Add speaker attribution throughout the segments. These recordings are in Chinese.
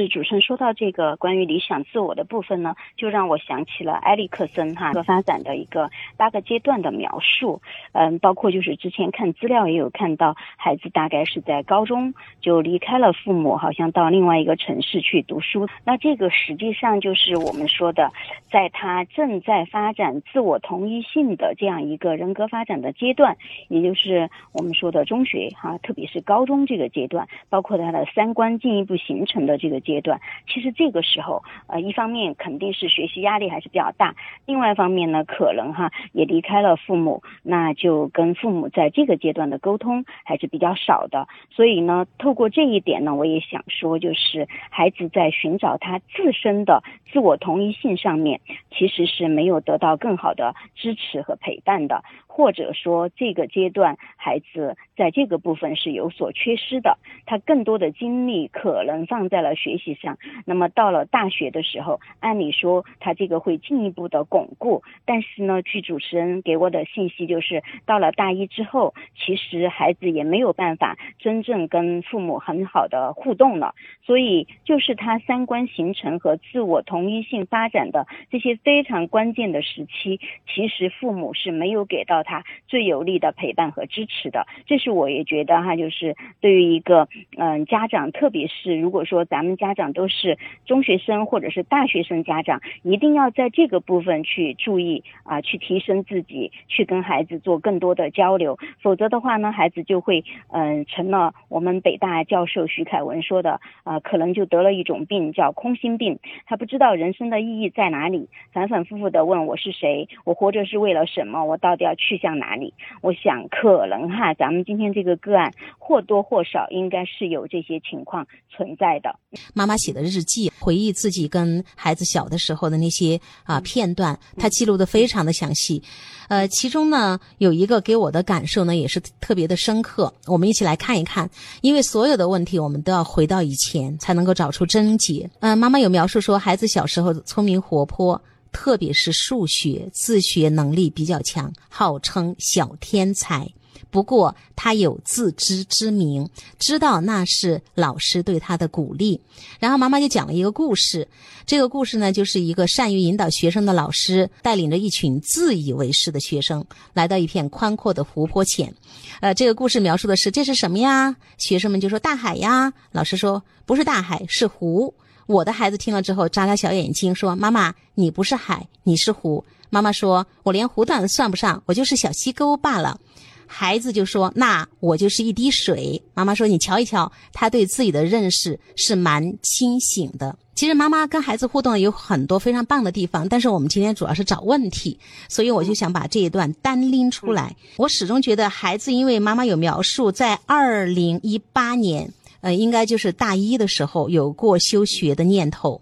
Speaker 1: 是主持人说到这个关于理想自我的部分呢，就让我想起了埃里克森哈发展的一个八个阶段的描述。嗯，包括就是之前看资料也有看到，孩子大概是在高中就离开了父母，好像到另外一个城市去读书。那这个实际上就是我们说的，在他正在发展自我同一性的这样一个人格发展的阶段，也就是我们说的中学哈，特别是高中这个阶段，包括他的三观进一步形成的这个阶段。其实这个时候，呃，一方面肯定是学习压力还是比较大，另外一方面呢，可能哈也离开了父母，那就跟父母在这个阶段的沟通还是比较少的。所以呢，透过这一点呢，我也想说，就是孩子在寻找他自身的自我同一性上面，其实是没有得到更好的支持和陪伴的。或者说，这个阶段孩子在这个部分是有所缺失的，他更多的精力可能放在了学习上。那么到了大学的时候，按理说他这个会进一步的巩固，但是呢，据主持人给我的信息就是，到了大一之后，其实孩子也没有办法真正跟父母很好的互动了。所以，就是他三观形成和自我同一性发展的这些非常关键的时期，其实父母是没有给到。他最有力的陪伴和支持的，这是我也觉得哈，就是对于一个嗯家长，特别是如果说咱们家长都是中学生或者是大学生家长，一定要在这个部分去注意啊，去提升自己，去跟孩子做更多的交流，否则的话呢，孩子就会嗯成了我们北大教授徐凯文说的啊，可能就得了一种病叫空心病，他不知道人生的意义在哪里，反反复复的问我是谁，我活着是为了什么，我到底要去。去向哪里？我想可能哈，咱们今天这个个案或多或少应该是有这些情况存在的。
Speaker 2: 妈妈写的日记，回忆自己跟孩子小的时候的那些啊片段，她记录的非常的详细。呃，其中呢有一个给我的感受呢也是特别的深刻。我们一起来看一看，因为所有的问题我们都要回到以前才能够找出症结。嗯，妈妈有描述说孩子小时候聪明活泼。特别是数学自学能力比较强，号称小天才。不过他有自知之明，知道那是老师对他的鼓励。然后妈妈就讲了一个故事，这个故事呢，就是一个善于引导学生的老师，带领着一群自以为是的学生，来到一片宽阔的湖泊前。呃，这个故事描述的是这是什么呀？学生们就说大海呀。老师说不是大海，是湖。我的孩子听了之后眨眨小眼睛，说：“妈妈，你不是海，你是湖。”妈妈说：“我连湖都算不上，我就是小溪沟罢了。”孩子就说：“那我就是一滴水。”妈妈说：“你瞧一瞧，他对自己的认识是蛮清醒的。”其实妈妈跟孩子互动有很多非常棒的地方，但是我们今天主要是找问题，所以我就想把这一段单拎出来。我始终觉得孩子，因为妈妈有描述，在二零一八年。呃，应该就是大一的时候有过休学的念头。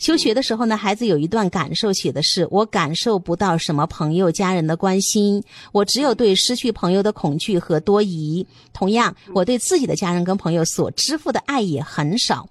Speaker 2: 休学的时候呢，孩子有一段感受写的是：我感受不到什么朋友、家人的关心，我只有对失去朋友的恐惧和多疑。同样，我对自己的家人跟朋友所支付的爱也很少。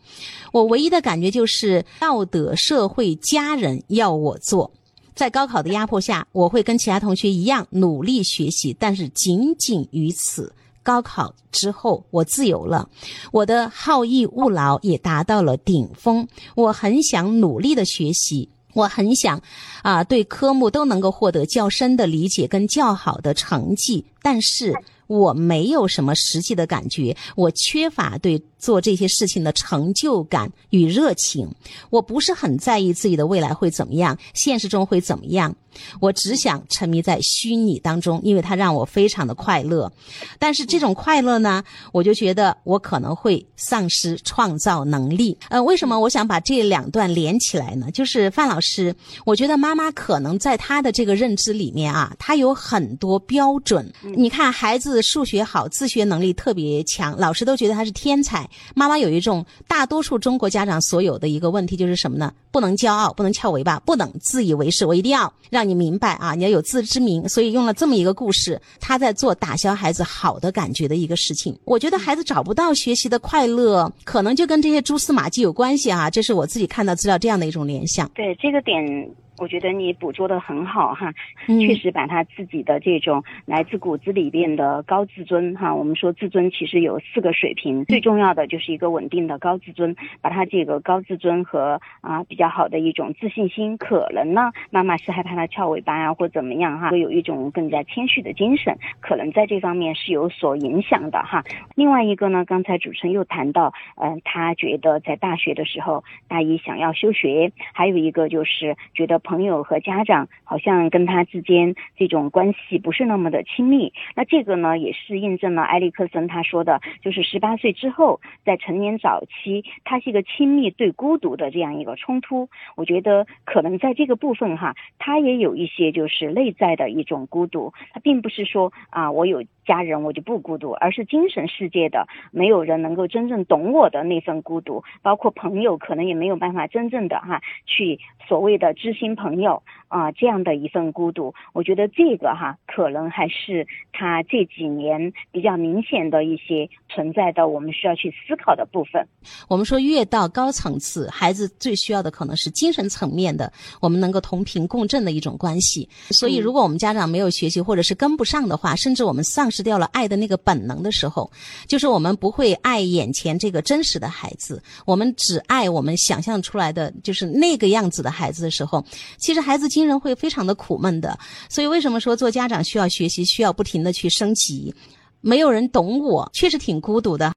Speaker 2: 我唯一的感觉就是道德、社会、家人要我做。在高考的压迫下，我会跟其他同学一样努力学习，但是仅仅于此。高考之后，我自由了，我的好逸恶劳也达到了顶峰。我很想努力的学习，我很想，啊，对科目都能够获得较深的理解跟较好的成绩，但是。我没有什么实际的感觉，我缺乏对做这些事情的成就感与热情。我不是很在意自己的未来会怎么样，现实中会怎么样。我只想沉迷在虚拟当中，因为它让我非常的快乐。但是这种快乐呢，我就觉得我可能会丧失创造能力。呃，为什么我想把这两段连起来呢？就是范老师，我觉得妈妈可能在她的这个认知里面啊，她有很多标准。你看孩子。数学好，自学能力特别强，老师都觉得他是天才。妈妈有一种大多数中国家长所有的一个问题，就是什么呢？不能骄傲，不能翘尾巴，不能自以为是。我一定要让你明白啊，你要有自知之明。所以用了这么一个故事，他在做打消孩子好的感觉的一个事情。我觉得孩子找不到学习的快乐，可能就跟这些蛛丝马迹有关系啊。这是我自己看到资料这样的一种联想。
Speaker 1: 对这个点。我觉得你捕捉的很好哈，
Speaker 2: 嗯
Speaker 1: 确实把他自己的这种来自骨子里边的高自尊哈，我们说自尊其实有四个水平，最重要的就是一个稳定的高自尊，把他这个高自尊和啊比较好的一种自信心，可能呢妈妈是害怕他翘尾巴呀或怎么样哈，会有一种更加谦虚的精神，可能在这方面是有所影响的哈。另外一个呢，刚才主持人又谈到，嗯、他觉得在大学的时候，大一想要休学，还有一个就是觉得朋友和家长好像跟他之间这种关系不是那么的亲密。那这个呢，也是印证了埃里克森他说的，就是十八岁之后，在成年早期，他是一个亲密对孤独的这样一个冲突。我觉得可能在这个部分哈，他也有一些就是内在的一种孤独，他并不是说啊我有家人我就不孤独，而是精神世界的没有人能够真正懂我的那份孤独，包括朋友可能也没有办法真正的哈去所谓的知心朋友啊、这样的一份孤独，我觉得这个哈可能还是他这几年比较明显的一些存在的我们需要去思考的部分。
Speaker 2: 我们说越到高层次，孩子最需要的可能是精神层面的，我们能够同频共振的一种关系。所以，如果我们家长没有学习或者是跟不上的话，甚至我们丧失掉了爱的那个本能的时候，就是我们不会爱眼前这个真实的孩子，我们只爱我们想象出来的就是那个样子的孩子的时候，其实孩子精神会非常的苦闷的。所以，为什么说做家长需要学习，需要不停的去升级？没有人懂我，确实挺孤独的。